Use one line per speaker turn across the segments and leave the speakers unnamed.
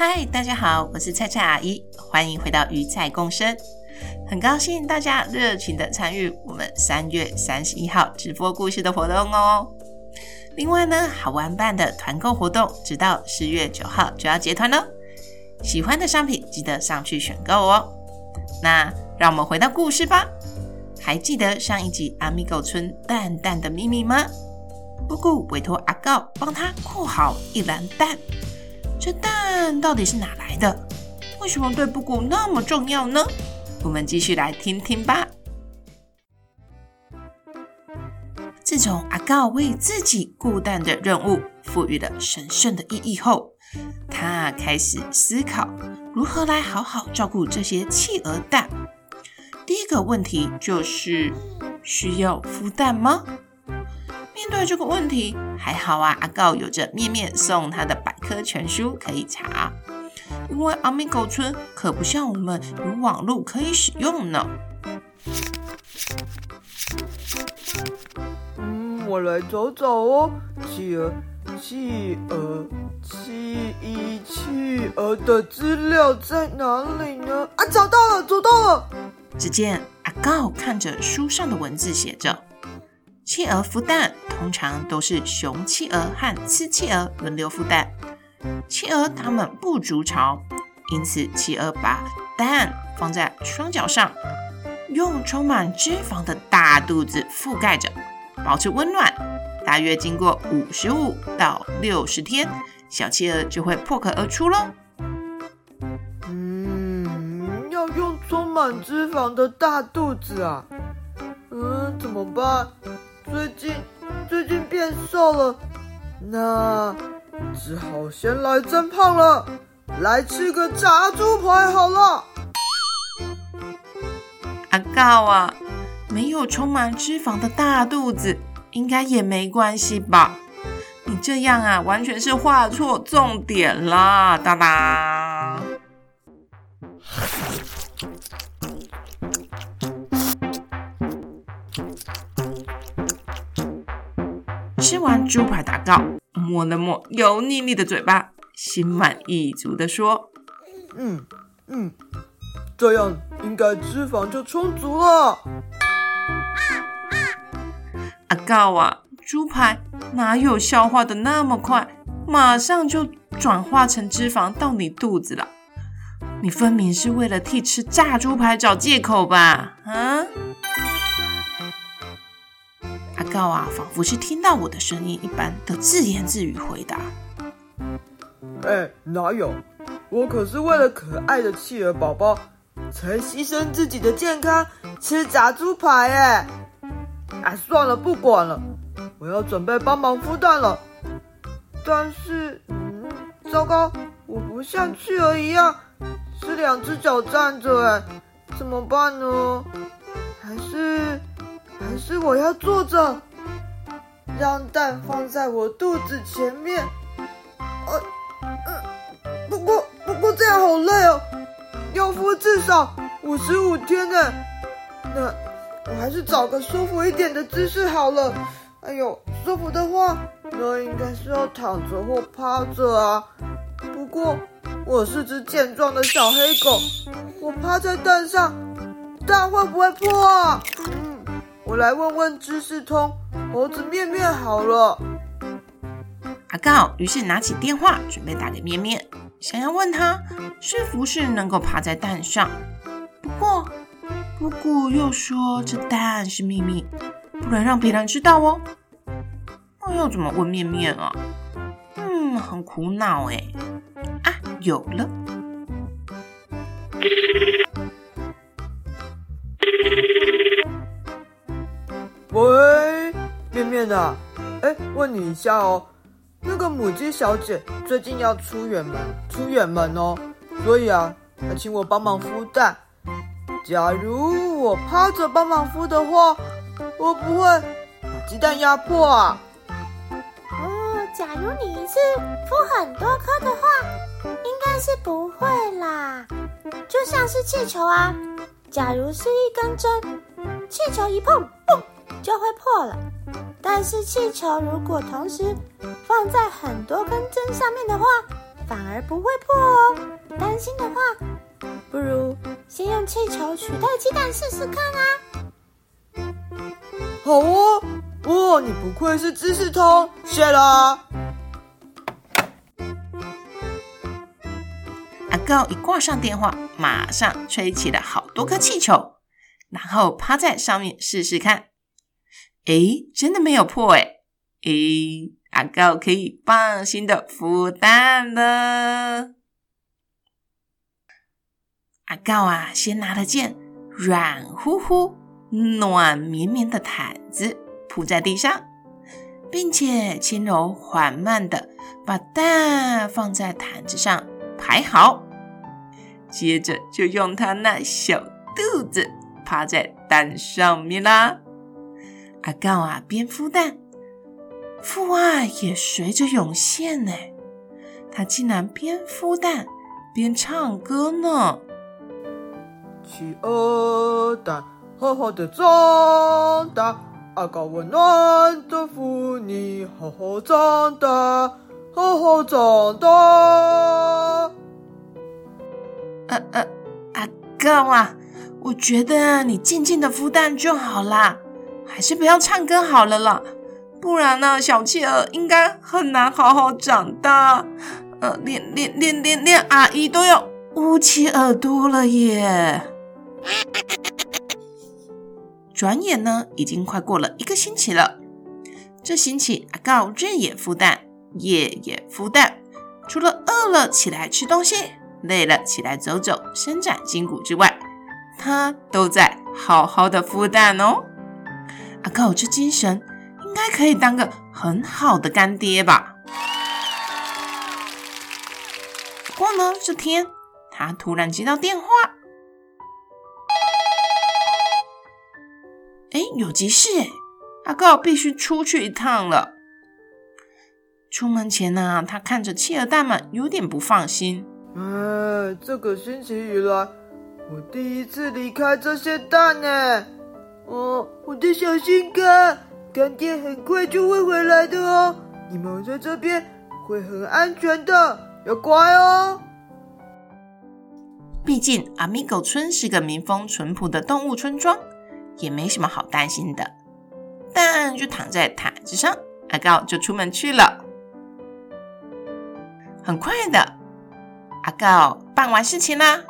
嗨，大家好，我是菜菜阿姨，欢迎回到鱼菜共生。很高兴大家热情的参与我们三月三十一号直播故事的活动哦。另外呢，好玩办的团购活动，直到十月九号就要结团喽。喜欢的商品记得上去选购哦。那让我们回到故事吧。还记得上一集阿米狗村蛋蛋的秘密吗？布谷委托阿告帮他顾好一篮蛋。这蛋到底是哪来的？为什么对布谷那么重要呢？我们继续来听听吧。自从阿告为自己顾蛋的任务赋予了神圣的意义后，他开始思考如何来好好照顾这些企鹅蛋。第一个问题就是：需要孵蛋吗？面对这个问题，还好啊，阿告有着面面送他的百科全书可以查。因为阿米狗村可不像我们有网络可以使用呢。
嗯，我来找找哦，企鹅、企鹅、企鹅、企鹅的资料在哪里呢？啊，找到了，找到了！
只见阿告看着书上的文字，写着。企鹅孵蛋通常都是雄企鹅和雌企鹅轮流孵蛋。企鹅它们不筑巢，因此企鹅把蛋放在双脚上，用充满脂肪的大肚子覆盖着，保持温暖。大约经过五十五到六十天，小企鹅就会破壳而出喽。
嗯，要用充满脂肪的大肚子啊？嗯，怎么办？最近最近变瘦了，那只好先来增胖了，来吃个炸猪排好了。
阿告啊，没有充满脂肪的大肚子，应该也没关系吧？你这样啊，完全是画错重点啦，哒哒。吃完猪排的阿告，摸了摸油腻腻的嘴巴，心满意足地说：“
嗯嗯，这样应该脂肪就充足了。”
阿告啊，猪排哪有消化的那么快，马上就转化成脂肪到你肚子了？你分明是为了替吃炸猪排找借口吧？啊？告啊，仿佛是听到我的声音一般的自言自语回答：“
哎，哪有？我可是为了可爱的企鹅宝宝，才牺牲自己的健康吃炸猪排。哎，哎，算了，不管了，我要准备帮忙孵蛋了。但是，嗯，糟糕，我不像企鹅一样是两只脚站着，哎，怎么办呢？还是……”还是我要坐着，让蛋放在我肚子前面。呃，嗯，不过不过这样好累哦，要孵至少五十五天呢。那我还是找个舒服一点的姿势好了。哎呦，舒服的话，那应该是要躺着或趴着啊。不过我是只健壮的小黑狗，我趴在蛋上，蛋会不会破啊？我来问问知识通猴子面面好了。
阿告于是拿起电话，准备打给面面，想要问他是不是能够爬在蛋上。不过，姑姑又说这蛋是秘密，不能让别人知道哦。那要怎么问面面啊？嗯，很苦恼哎。啊，有了。
喂，面面啊，哎，问你一下哦，那个母鸡小姐最近要出远门，出远门哦，所以啊，她请我帮忙孵蛋。假如我趴着帮忙孵的话，我不会把鸡蛋压破啊？
哦，假如你一次孵很多颗的话，应该是不会啦。就像是气球啊，假如是一根针，气球一碰，就会破了。但是气球如果同时放在很多根针上面的话，反而不会破哦。担心的话，不如先用气球取代鸡蛋试试看啊。
好哦，哦，你不愧是知识通，谢了。
阿高一挂上电话，马上吹起了好多颗气球，然后趴在上面试试看。诶，真的没有破诶。诶，阿高可以放心的孵蛋了。阿高啊，先拿了件软乎乎、暖绵绵的毯子铺在地上，并且轻柔缓慢的把蛋放在毯子上排好，接着就用他那小肚子趴在蛋上面啦。阿告啊，边孵蛋，父爱也随着涌现呢。他竟然边孵蛋边唱歌呢。
企鹅蛋好好的长大，阿告温暖的孵你好好长大，好好长大。
呃呃，阿告啊，我觉得你静静的孵蛋就好啦。还是不要唱歌好了啦，不然呢，小企鹅应该很难好好长大。呃，连连连连连阿姨都要捂起耳朵了耶。转眼呢，已经快过了一个星期了。这星期阿告日也孵蛋，夜也孵蛋，除了饿了起来吃东西，累了起来走走，伸展筋骨之外，他都在好好的孵蛋哦。阿告这精神，应该可以当个很好的干爹吧？不过呢，这天他突然接到电话，哎，有急事哎！阿告必须出去一趟了。出门前呢，他看着企鹅蛋们，有点不放心。
哎，这个星期以来，我第一次离开这些蛋呢。哦，我的小心肝，干爹很快就会回来的哦。你们在这边会很安全的，要乖哦。
毕竟阿米狗村是个民风淳朴的动物村庄，也没什么好担心的。但就躺在毯子上，阿告就出门去了。很快的，阿告办完事情啦，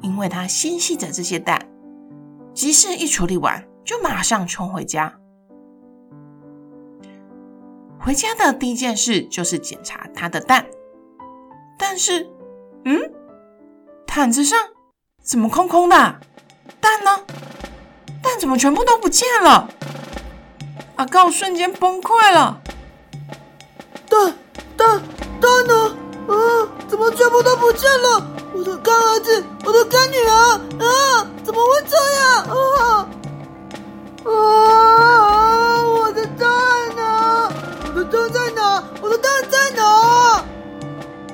因为他心系着这些蛋，急事一处理完。就马上冲回家。回家的第一件事就是检查他的蛋，但是，嗯，毯子上怎么空空的？蛋呢？蛋怎么全部都不见了？阿告瞬间崩溃了。
蛋蛋蛋呢？啊，怎么全部都不见了？我的干儿子，我的干女儿，啊，怎么会这样？啊！啊！我的蛋呢？我的蛋在哪？我的蛋在哪？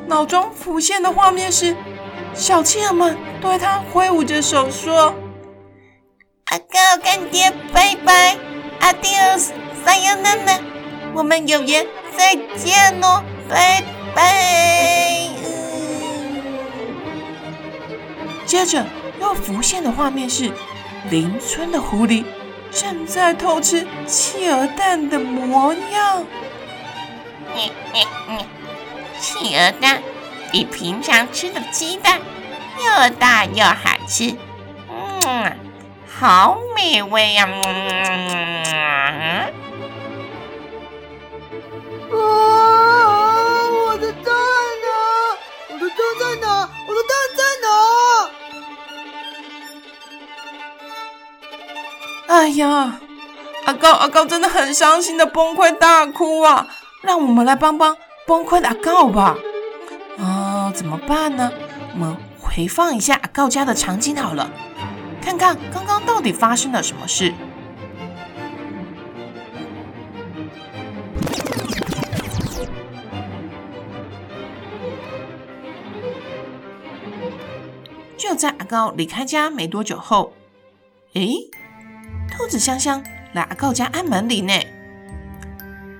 脑中浮现的画面是小企鹅们对他挥舞着手说：“阿哥干爹，拜拜，Adios，撒由那拉，我们有缘再见哦，拜拜。”接着又浮现的画面是邻村的狐狸。正在偷吃企鹅蛋的模样。嗯嗯嗯，企鹅蛋比平常吃的鸡蛋又大又好吃，嗯，好美味呀！嗯啊！
我的蛋呢？我的蛋在哪？
哎呀，阿高阿高真的很伤心的崩溃大哭啊！让我们来帮帮崩溃的阿告吧？啊、怎么办呢？我们回放一下阿告家的场景好了，看看刚刚到底发生了什么事。就在阿高离开家没多久后，诶，兔子香香来阿告家按门铃呢。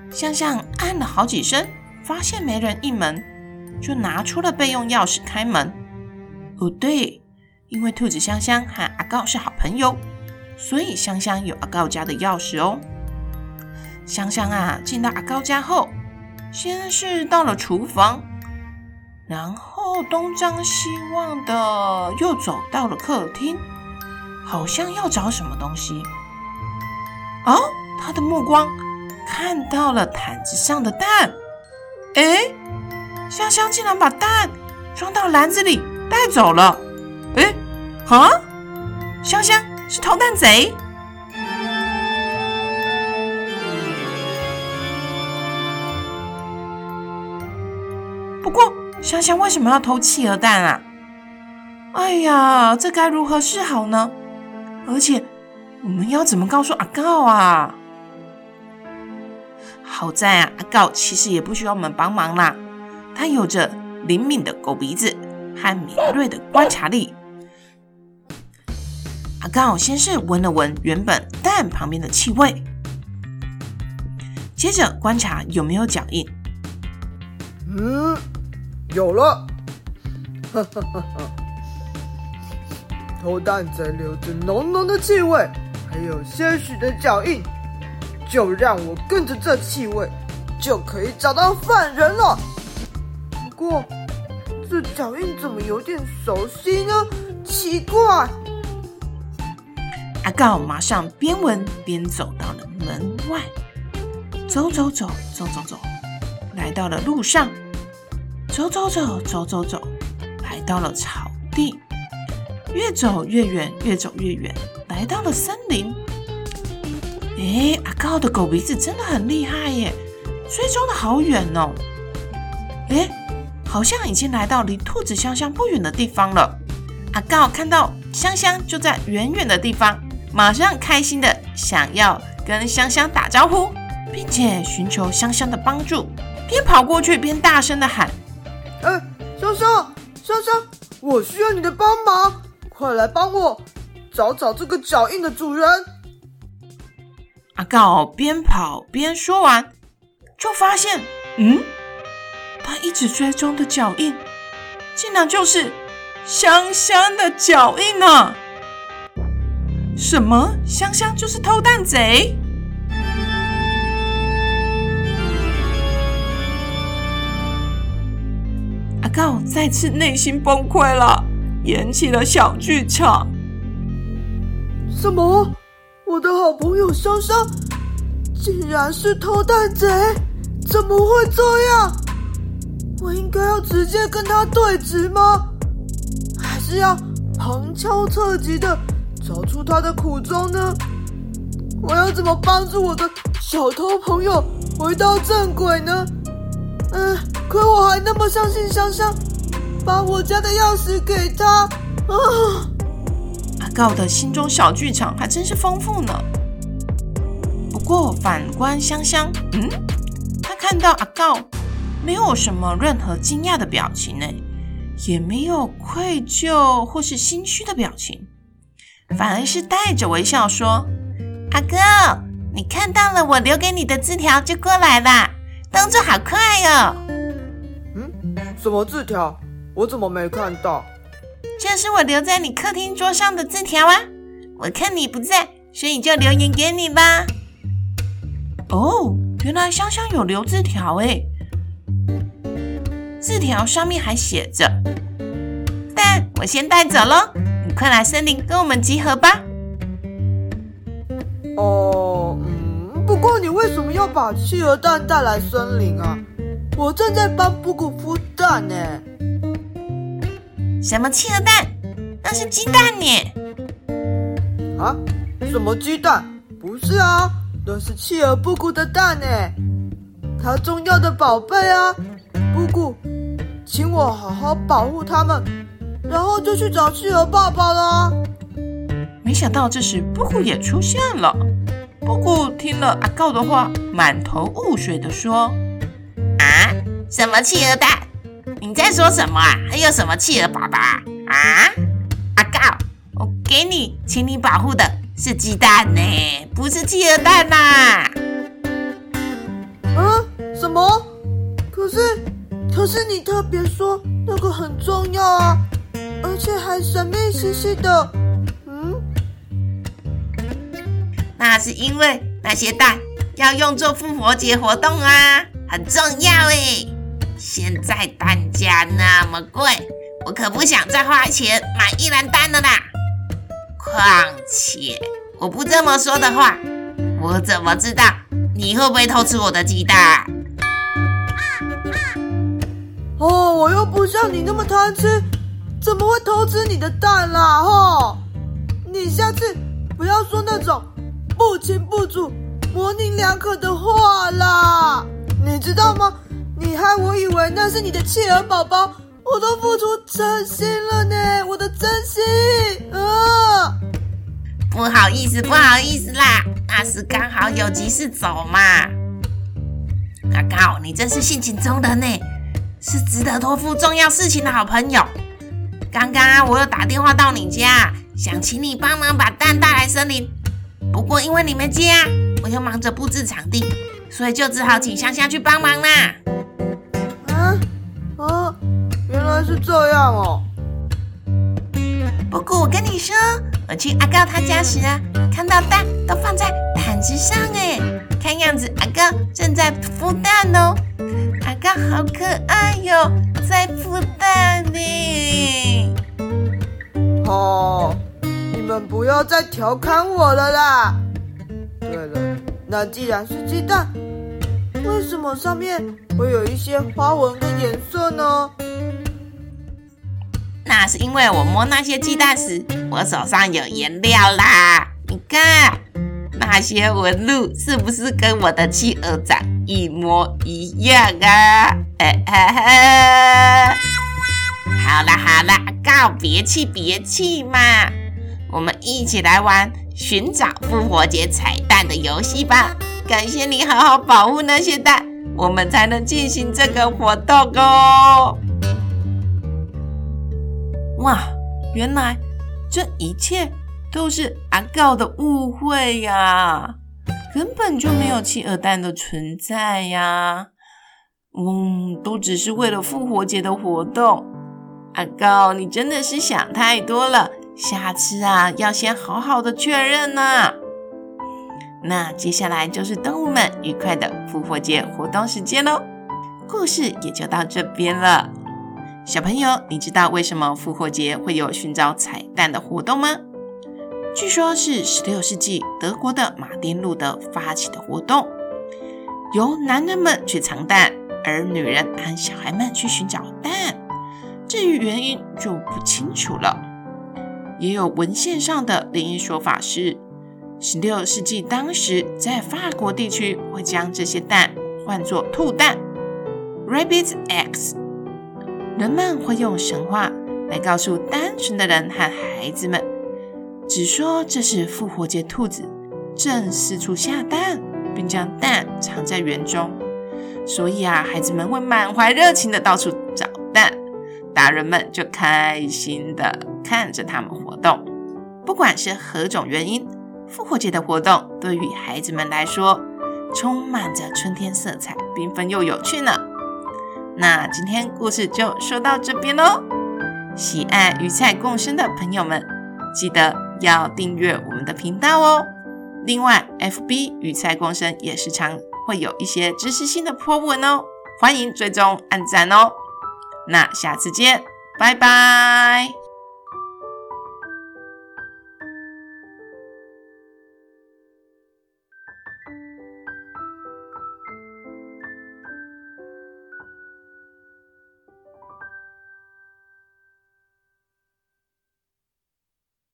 香香按了好几声，发现没人应门，就拿出了备用钥匙开门。哦，对，因为兔子香香和阿告是好朋友，所以香香有阿告家的钥匙哦。香香啊，进到阿告家后，先是到了厨房。然后东张西望的又走到了客厅，好像要找什么东西。哦，他的目光看到了毯子上的蛋。哎，香香竟然把蛋装到篮子里带走了。哎，啊，香香是偷蛋贼。不过。香香为什么要偷企鹅蛋啊？哎呀，这该如何是好呢？而且我们要怎么告诉阿告啊？好在啊，阿告其实也不需要我们帮忙啦，他有着灵敏的狗鼻子和敏锐的观察力。阿告先是闻了闻原本蛋旁边的气味，接着观察有没有脚印。
嗯。有了，哈哈哈！偷蛋贼留着浓浓的气味，还有些许的脚印，就让我跟着这气味，就可以找到犯人了。不过，这脚印怎么有点熟悉呢？奇怪！
阿告马上边闻边走到了门外，走走走走走走，来到了路上。走走走走走走，来到了草地，越走越远，越走越远，来到了森林。哎，阿告的狗鼻子真的很厉害耶，追踪的好远哦。哎，好像已经来到离兔子香香不远的地方了。阿告看到香香就在远远的地方，马上开心的想要跟香香打招呼，并且寻求香香的帮助，边跑过去边大声的喊。
哎，香香，香香，我需要你的帮忙，快来帮我找找这个脚印的主人。
阿告边跑边说完，就发现，嗯，他一直追踪的脚印，竟然就是香香的脚印呢、啊！什么？香香就是偷蛋贼？阿告再次内心崩溃了，演起了小剧场。
什么？我的好朋友香香竟然是偷蛋贼？怎么会这样？我应该要直接跟他对质吗？还是要旁敲侧击的找出他的苦衷呢？我要怎么帮助我的小偷朋友回到正轨呢？嗯。可我还那么相信香香，把我家的钥匙给他啊！
阿告的心中小剧场还真是丰富呢。不过反观香香，嗯，他看到阿告没有什么任何惊讶的表情呢，也没有愧疚或是心虚的表情，反而是带着微笑说：“阿告，你看到了我留给你的字条就过来了，动作好快哟。”
什么字条？我怎么没看到？
这是我留在你客厅桌上的字条啊！我看你不在，所以就留言给你吧。哦，原来香香有留字条诶。字条上面还写着：“蛋，我先带走喽，你快来森林跟我们集合吧。”
哦，嗯，不过你为什么要把企鹅蛋带来森林啊？我正在帮布谷孵蛋呢。
什么企鹅蛋？那是鸡蛋呢。
啊？什么鸡蛋？不是啊，那是企鹅布谷的蛋呢。它重要的宝贝啊，布谷，请我好好保护它们，然后就去找企鹅爸爸了。
没想到这时布谷也出现了。布谷听了阿告的话，满头雾水的说：“
啊，什么企鹅蛋？你在说什么啊？还有什么企鹅爸爸啊？阿告，我给你，请你保护的是鸡蛋呢，不是企鹅蛋呐、啊。”
啊？什么？可是，可是你特别说那个很重要啊，而且还神秘兮兮的。
嗯那是因为那些蛋要用作复活节活动啊，很重要诶。现在蛋价那么贵，我可不想再花钱买一篮蛋了啦。况且我不这么说的话，我怎么知道你会不会偷吃我的鸡蛋？
哦，我又不像你那么贪吃，怎么会偷吃你的蛋啦？吼，你下次不要说那种。不清不楚、模棱两可的话啦，你知道吗？你害我以为那是你的企鹅宝宝，我都付出真心了呢，我的真心啊！
不好意思，不好意思啦，那是刚好有急事走嘛。阿告，你真是性情中人呢，是值得托付重要事情的好朋友。刚刚我又打电话到你家，想请你帮忙把蛋带来森林。不过因为你没接，我又忙着布置场地，所以就只好请香香去帮忙啦。
是这样哦。
不过我跟你说，我去阿告他家时啊，看到蛋都放在毯子上哎，看样子阿告正在孵蛋哦。阿告好可爱哟，在孵蛋呢。
哦。你们不要再调侃我了啦！对了，那既然是鸡蛋，为什么上面会有一些花纹跟颜色呢？
那是因为我摸那些鸡蛋时，我手上有颜料啦。你看，那些纹路是不是跟我的企鹅长一模一样啊？哎哎哎！好啦好啦，告别气别气嘛。我们一起来玩寻找复活节彩蛋的游戏吧！感谢你好好保护那些蛋，我们才能进行这个活动哦。
哇，原来这一切都是阿告的误会呀，根本就没有企鹅蛋的存在呀。嗯，都只是为了复活节的活动。阿告，你真的是想太多了。下次啊，要先好好的确认呢。那接下来就是动物们愉快的复活节活动时间喽。故事也就到这边了。小朋友，你知道为什么复活节会有寻找彩蛋的活动吗？据说是十六世纪德国的马丁路德发起的活动，由男人们去藏蛋，而女人和小孩们去寻找蛋。至于原因就不清楚了。也有文献上的另一说法是，十六世纪当时在法国地区会将这些蛋换作兔蛋 （rabbit eggs）。人们会用神话来告诉单纯的人和孩子们，只说这是复活节兔子正四处下蛋，并将蛋藏在园中，所以啊，孩子们会满怀热情的到处找蛋，大人们就开心的。看着他们活动，不管是何种原因，复活节的活动对于孩子们来说，充满着春天色彩，缤纷又有趣呢。那今天故事就说到这边喽。喜爱鱼菜共生的朋友们，记得要订阅我们的频道哦。另外，FB 鱼菜共生也时常会有一些知识性的 po 文哦，欢迎追踪按赞哦。那下次见，拜拜。